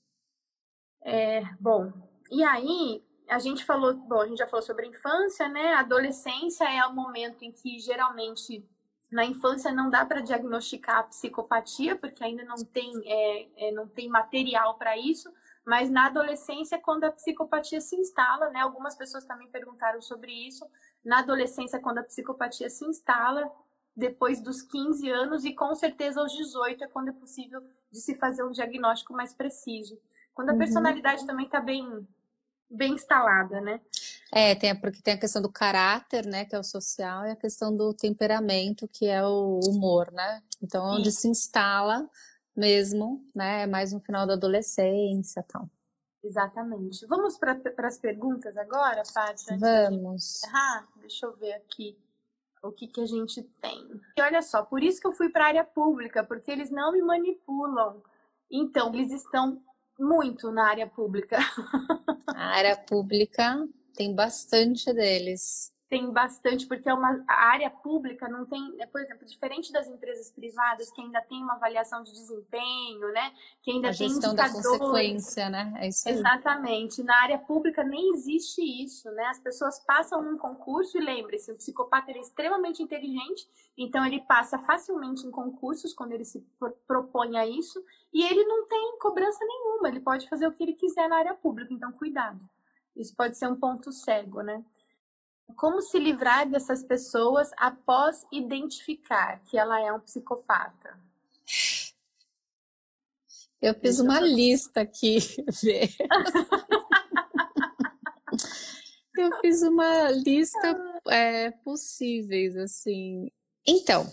É, bom, e aí a gente falou, bom, a gente já falou sobre a infância, né? A adolescência é o momento em que geralmente na infância não dá para diagnosticar a psicopatia, porque ainda não tem, é, é, não tem material para isso, mas na adolescência, quando a psicopatia se instala, né? Algumas pessoas também perguntaram sobre isso. Na adolescência, quando a psicopatia se instala, depois dos 15 anos e com certeza aos 18 é quando é possível de se fazer um diagnóstico mais preciso. Quando a uhum. personalidade também está bem bem instalada, né? É, tem, porque tem a questão do caráter, né, que é o social, e a questão do temperamento, que é o humor, né? Então, onde Sim. se instala mesmo, né, é mais no final da adolescência tal. Exatamente. Vamos para as perguntas agora, Paty? Vamos. Ah, deixa eu ver aqui o que, que a gente tem. E olha só, por isso que eu fui para a área pública, porque eles não me manipulam. Então, eles estão muito na área pública. [laughs] A área pública tem bastante deles tem bastante, porque é uma, a área pública não tem, né, por exemplo, diferente das empresas privadas, que ainda tem uma avaliação de desempenho, né? Que ainda a tem gestão da consequência, né? É isso aí. Exatamente. Na área pública nem existe isso, né? As pessoas passam num concurso e lembre-se, o psicopata é extremamente inteligente, então ele passa facilmente em concursos quando ele se propõe a isso, e ele não tem cobrança nenhuma, ele pode fazer o que ele quiser na área pública, então cuidado. Isso pode ser um ponto cego, né? Como se livrar dessas pessoas após identificar que ela é um psicopata? Eu fiz uma lista aqui, [laughs] Vê. Eu fiz uma lista é, possíveis, assim. Então,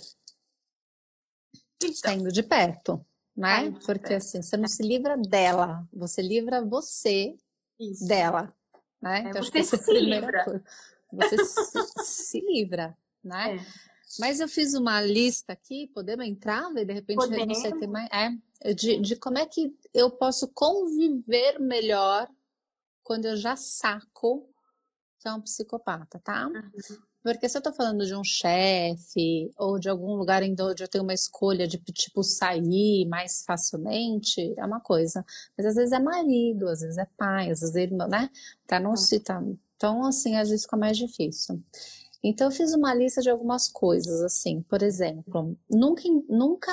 então. de perto, né? Porque assim, você não se livra dela, você livra você Isso. dela, né? É, então, você se livra. Coisa você se, se, livra, né? É. Mas eu fiz uma lista aqui, podemos entrar? De repente, podemos. não sei, mais. É, de, de como é que eu posso conviver melhor quando eu já saco que é um psicopata, tá? Uhum. Porque se eu tô falando de um chefe ou de algum lugar onde eu tenho uma escolha de tipo sair mais facilmente, é uma coisa. Mas às vezes é marido, às vezes é pai, às vezes é irmão, né? Tá, não se tá, então, assim, às vezes fica mais difícil. Então, eu fiz uma lista de algumas coisas, assim, por exemplo, nunca, nunca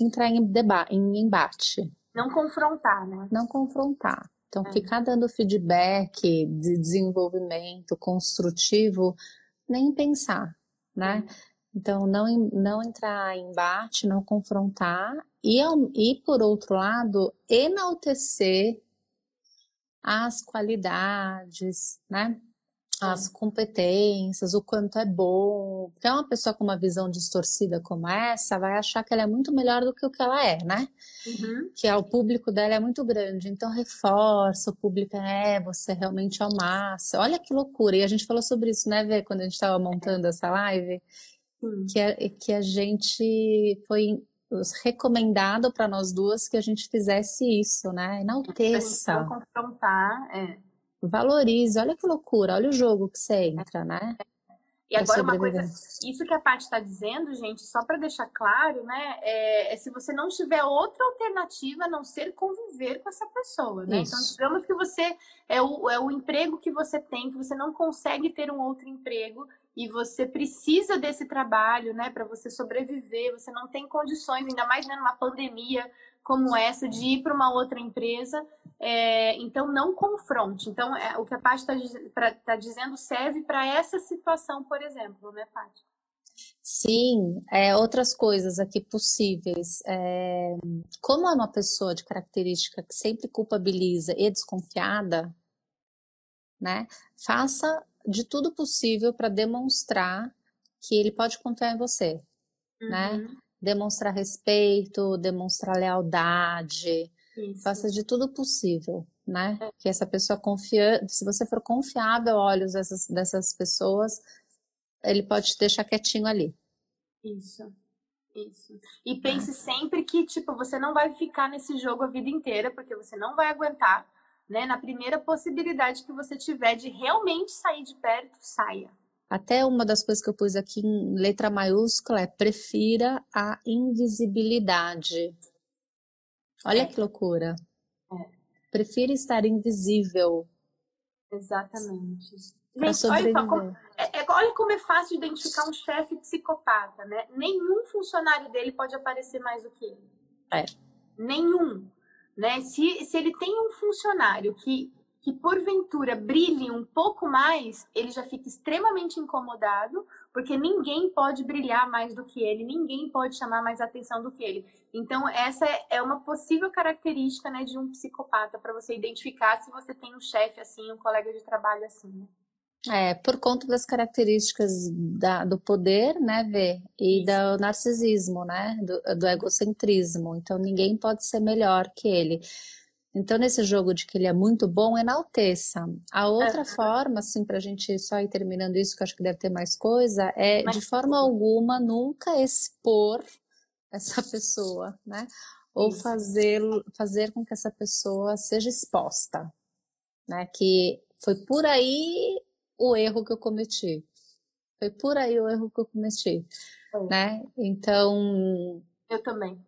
entrar em, debate, em embate. Não confrontar, né? Não confrontar. Então, é. ficar dando feedback de desenvolvimento construtivo, nem pensar, né? É. Então, não, não entrar em embate, não confrontar, e, e por outro lado, enaltecer as qualidades, né? As competências, o quanto é bom. Porque uma pessoa com uma visão distorcida como essa vai achar que ela é muito melhor do que o que ela é, né? Uhum. Que é, o público dela é muito grande. Então reforça, o público é, você realmente é o máximo. Olha que loucura. E a gente falou sobre isso, né, Vê, quando a gente estava montando essa live. Que a, que a gente foi recomendado para nós duas que a gente fizesse isso, né? Enalteça. confrontar, é. Valorize, olha que loucura, olha o jogo que você entra, né? E agora uma coisa, isso que a Paty está dizendo, gente, só para deixar claro, né, é, é, se você não tiver outra alternativa a não ser conviver com essa pessoa, né? Então, isso. Então, digamos que você é o, é o emprego que você tem, que você não consegue ter um outro emprego e você precisa desse trabalho, né, para você sobreviver, você não tem condições, ainda mais né, numa pandemia, como essa de ir para uma outra empresa. É, então, não confronte. Então, é, o que a Paty está tá dizendo serve para essa situação, por exemplo, né, Paty? Sim, é, outras coisas aqui possíveis. É, como é uma pessoa de característica que sempre culpabiliza e desconfiada, né? Faça de tudo possível para demonstrar que ele pode confiar em você, né? uhum. né? demonstrar respeito, demonstrar lealdade, Isso. faça de tudo possível, né? É. Que essa pessoa confia, se você for confiável aos olhos dessas, dessas pessoas, ele pode te deixar quietinho ali. Isso. Isso. E pense sempre que, tipo, você não vai ficar nesse jogo a vida inteira, porque você não vai aguentar, né? Na primeira possibilidade que você tiver de realmente sair de perto, saia. Até uma das coisas que eu pus aqui em letra maiúscula é prefira a invisibilidade. Olha é. que loucura. É. Prefira estar invisível. Exatamente. Gente, olha, como, é, é, olha como é fácil identificar um chefe psicopata, né? Nenhum funcionário dele pode aparecer mais do que ele. É. Nenhum. Né? Se, se ele tem um funcionário que que porventura brilhe um pouco mais, ele já fica extremamente incomodado, porque ninguém pode brilhar mais do que ele, ninguém pode chamar mais atenção do que ele. Então, essa é uma possível característica né, de um psicopata, para você identificar se você tem um chefe assim, um colega de trabalho assim. Né? É, por conta das características da, do poder, né, Vê, e do narcisismo, né, do, do egocentrismo. Então, ninguém pode ser melhor que ele. Então, nesse jogo de que ele é muito bom, enalteça. A outra é. forma, assim, para a gente só ir terminando isso, que eu acho que deve ter mais coisa, é Mas... de forma alguma nunca expor essa pessoa, né? Ou fazer, fazer com que essa pessoa seja exposta, né? Que foi por aí o erro que eu cometi. Foi por aí o erro que eu cometi, né? Então... Eu também.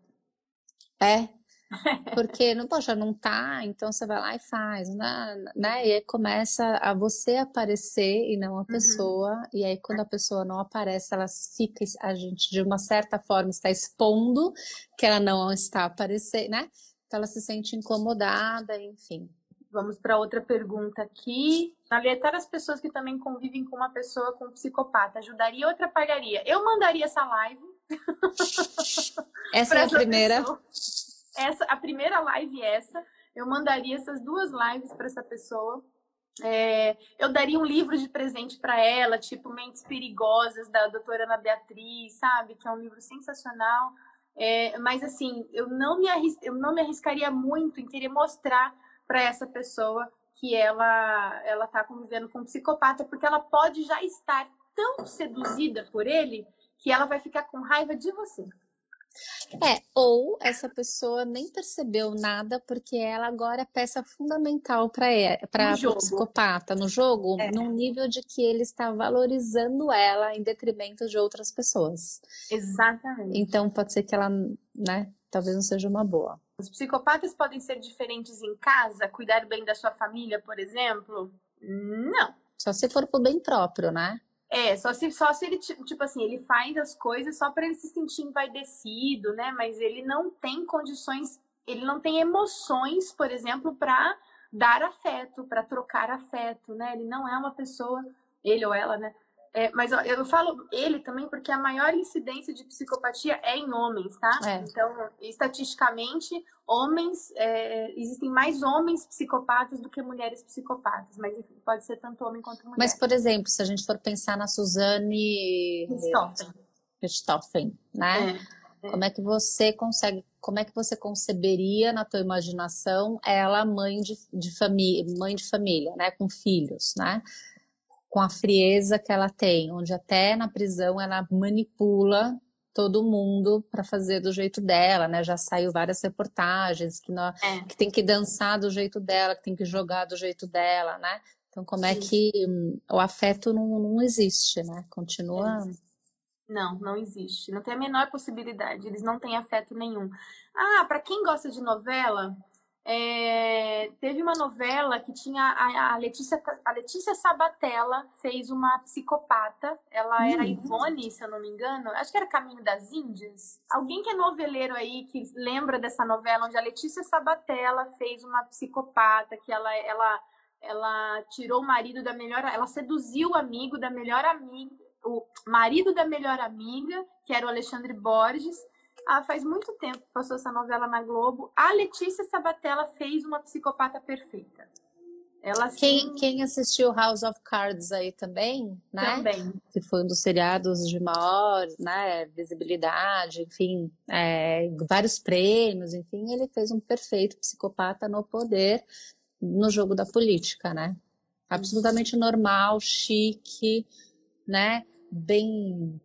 É, [laughs] porque, não, poxa, não tá, então você vai lá e faz, né? né? E aí começa a você aparecer e não a uhum. pessoa, uhum. e aí quando a pessoa não aparece, ela fica, a gente de uma certa forma está expondo que ela não está aparecendo, né? Então ela se sente incomodada, enfim. Vamos para outra pergunta aqui. Alertar as pessoas que também convivem com uma pessoa com um psicopata, ajudaria ou atrapalharia? Eu mandaria essa live. [laughs] Essa é a primeira. Pessoa essa, a primeira live essa, eu mandaria essas duas lives para essa pessoa. É, eu daria um livro de presente para ela, tipo Mentes Perigosas, da doutora Ana Beatriz, sabe? Que é um livro sensacional. É, mas, assim, eu não, me arris... eu não me arriscaria muito em querer mostrar para essa pessoa que ela ela está convivendo com um psicopata, porque ela pode já estar tão seduzida por ele que ela vai ficar com raiva de você. É, ou essa pessoa nem percebeu nada porque ela agora é peça fundamental para o psicopata no jogo, é. num nível de que ele está valorizando ela em detrimento de outras pessoas. Exatamente. Então pode ser que ela, né, talvez não seja uma boa. Os psicopatas podem ser diferentes em casa, cuidar bem da sua família, por exemplo? Não. Só se for pro bem próprio, né? É, só se, só se ele, tipo assim, ele faz as coisas só para ele se sentir envaidecido, né? Mas ele não tem condições, ele não tem emoções, por exemplo, para dar afeto, para trocar afeto, né? Ele não é uma pessoa, ele ou ela, né? É, mas ó, eu falo ele também porque a maior incidência de psicopatia é em homens, tá? É. Então, estatisticamente, homens é, existem mais homens psicopatas do que mulheres psicopatas, mas enfim, pode ser tanto homem quanto mulher. Mas, por exemplo, se a gente for pensar na Suzane Richthofen, né? É, é. Como é que você consegue, como é que você conceberia na tua imaginação ela mãe de, de família, mãe de família, né, com filhos, né? Com a frieza que ela tem, onde até na prisão ela manipula todo mundo para fazer do jeito dela, né? Já saiu várias reportagens que, é. que tem que dançar do jeito dela, que tem que jogar do jeito dela, né? Então, como é que hum, o afeto não, não existe, né? Continua. Não, não existe. Não tem a menor possibilidade. Eles não têm afeto nenhum. Ah, para quem gosta de novela, é, teve uma novela que tinha a, a, Letícia, a Letícia Sabatella fez uma psicopata. Ela era uhum. Ivone, se eu não me engano. Acho que era Caminho das Índias. Alguém que é noveleiro aí, que lembra dessa novela, onde a Letícia Sabatella fez uma psicopata, que ela, ela, ela tirou o marido da melhor. Ela seduziu o amigo da melhor amiga. O marido da melhor amiga, que era o Alexandre Borges, ah, faz muito tempo que passou essa novela na Globo. A Letícia Sabatella fez uma psicopata perfeita. Ela quem, quem assistiu House of Cards aí também, né? Também. Que foi um dos seriados de maior né, visibilidade, enfim, é, vários prêmios, enfim, ele fez um perfeito psicopata no poder no jogo da política, né? Absolutamente normal, chique, né? Bem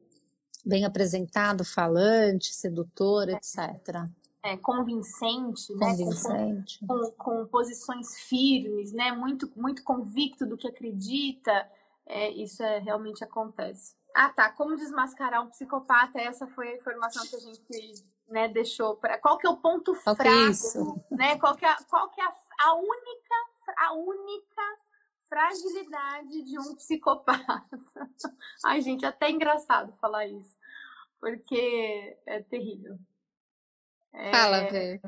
bem apresentado, falante, sedutor, etc. É, convincente, convincente. Né? Com, com, com, posições firmes, né? Muito, muito convicto do que acredita. É, isso é, realmente acontece. Ah, tá. Como desmascarar um psicopata? Essa foi a informação que a gente né, deixou para. Qual que é o ponto qual fraco? Que é isso? Né? Qual que é, qual que é a, a única, a única fragilidade de um psicopata. [laughs] Ai, gente, é até engraçado falar isso porque é terrível. É... Fala, Vê.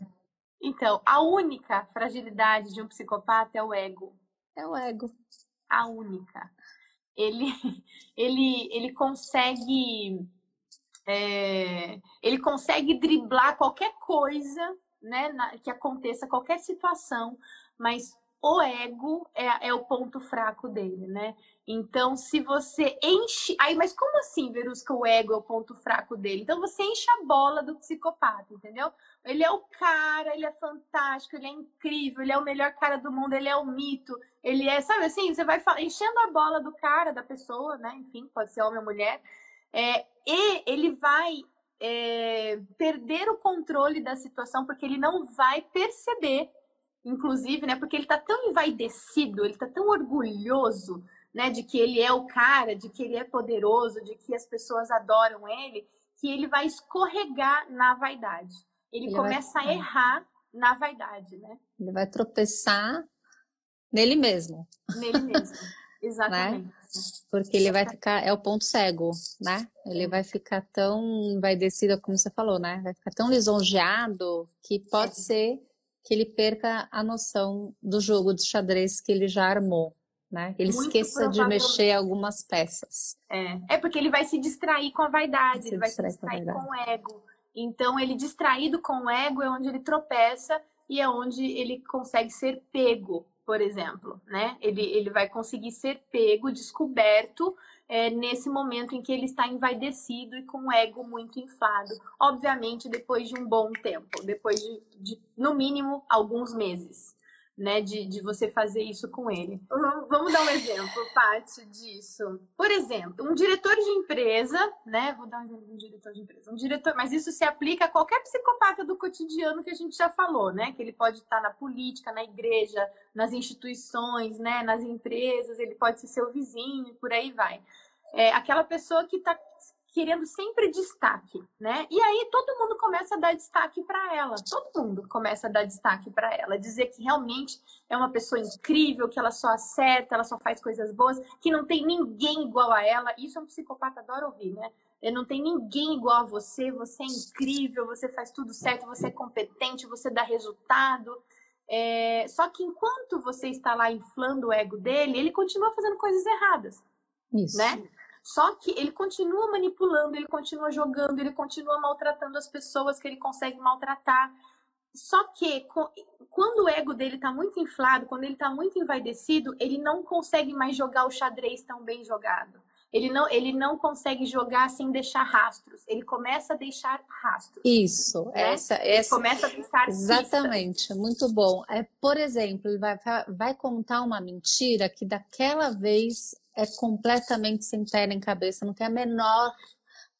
Então, a única fragilidade de um psicopata é o ego. É o ego. A única. Ele, [laughs] ele, ele consegue. É, ele consegue driblar qualquer coisa né, que aconteça, qualquer situação, mas o ego é, é o ponto fraco dele, né? Então, se você enche. Aí, mas como assim, Verusca, o ego é o ponto fraco dele? Então, você enche a bola do psicopata, entendeu? Ele é o cara, ele é fantástico, ele é incrível, ele é o melhor cara do mundo, ele é o mito, ele é, sabe assim, você vai enchendo a bola do cara, da pessoa, né? Enfim, pode ser homem ou mulher. É, e ele vai é, perder o controle da situação porque ele não vai perceber inclusive, né? Porque ele tá tão envaidecido, ele tá tão orgulhoso, né? De que ele é o cara, de que ele é poderoso, de que as pessoas adoram ele, que ele vai escorregar na vaidade. Ele, ele começa vai... a errar na vaidade, né? Ele vai tropeçar nele mesmo. Nele mesmo, [laughs] exatamente. né? Porque ele vai ficar, é o ponto cego, né? Ele vai ficar tão envaidecido, como você falou, né? Vai ficar tão lisonjeado que pode é. ser que ele perca a noção do jogo de xadrez que ele já armou. Né? Ele Muito esqueça de mexer algumas peças. É. é porque ele vai se distrair com a vaidade, ele vai se distrair com, com o ego. Então, ele distraído com o ego é onde ele tropeça e é onde ele consegue ser pego, por exemplo, né? Ele, ele vai conseguir ser pego, descoberto é, nesse momento em que ele está envaidecido e com o ego muito inflado. Obviamente, depois de um bom tempo, depois de, de no mínimo, alguns meses. Né, de, de você fazer isso com ele. Vamos dar um exemplo, Paty, disso. Por exemplo, um diretor de empresa, né? Vou dar um exemplo de um diretor de empresa. Um diretor, mas isso se aplica a qualquer psicopata do cotidiano que a gente já falou, né? Que ele pode estar na política, na igreja, nas instituições, né? Nas empresas, ele pode ser seu vizinho, por aí vai é aquela pessoa que está querendo sempre destaque, né? E aí todo mundo começa a dar destaque para ela. Todo mundo começa a dar destaque para ela, dizer que realmente é uma pessoa incrível, que ela só acerta, ela só faz coisas boas, que não tem ninguém igual a ela. Isso é um psicopata adora ouvir, né? Não tem ninguém igual a você, você é incrível, você faz tudo certo, você é competente, você dá resultado. É... Só que enquanto você está lá inflando o ego dele, ele continua fazendo coisas erradas. Isso. Né? Só que ele continua manipulando, ele continua jogando, ele continua maltratando as pessoas que ele consegue maltratar. Só que quando o ego dele está muito inflado, quando ele está muito envaidecido, ele não consegue mais jogar o xadrez tão bem jogado. Ele não, ele não consegue jogar sem deixar rastros. Ele começa a deixar rastros. Isso, né? essa, essa. começa a deixar Exatamente, pistas. muito bom. É, por exemplo, ele vai, vai contar uma mentira que daquela vez é completamente sem pé nem cabeça, não tem a menor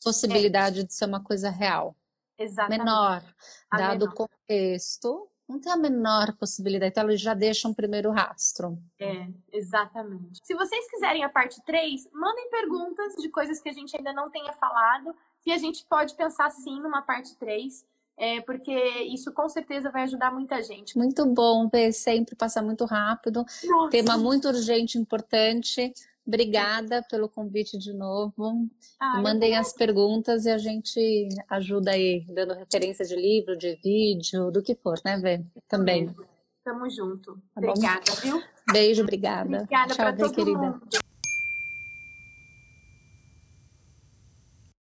possibilidade é. de ser uma coisa real. Exatamente. Menor, a dado menor. o contexto, não tem a menor possibilidade. Então, eles já deixam um primeiro rastro. É, exatamente. Se vocês quiserem a parte 3, mandem perguntas de coisas que a gente ainda não tenha falado, que a gente pode pensar sim numa parte 3. É, porque isso com certeza vai ajudar muita gente. Muito bom ver, sempre passa muito rápido. Nossa. Tema muito urgente, importante. Obrigada pelo convite de novo. Ah, Mandem as perguntas e a gente ajuda aí, dando referência de livro, de vídeo, do que for, né, Vê? Também. Tamo junto. Tá obrigada, viu? Beijo, obrigada. Obrigada para todo querida. mundo.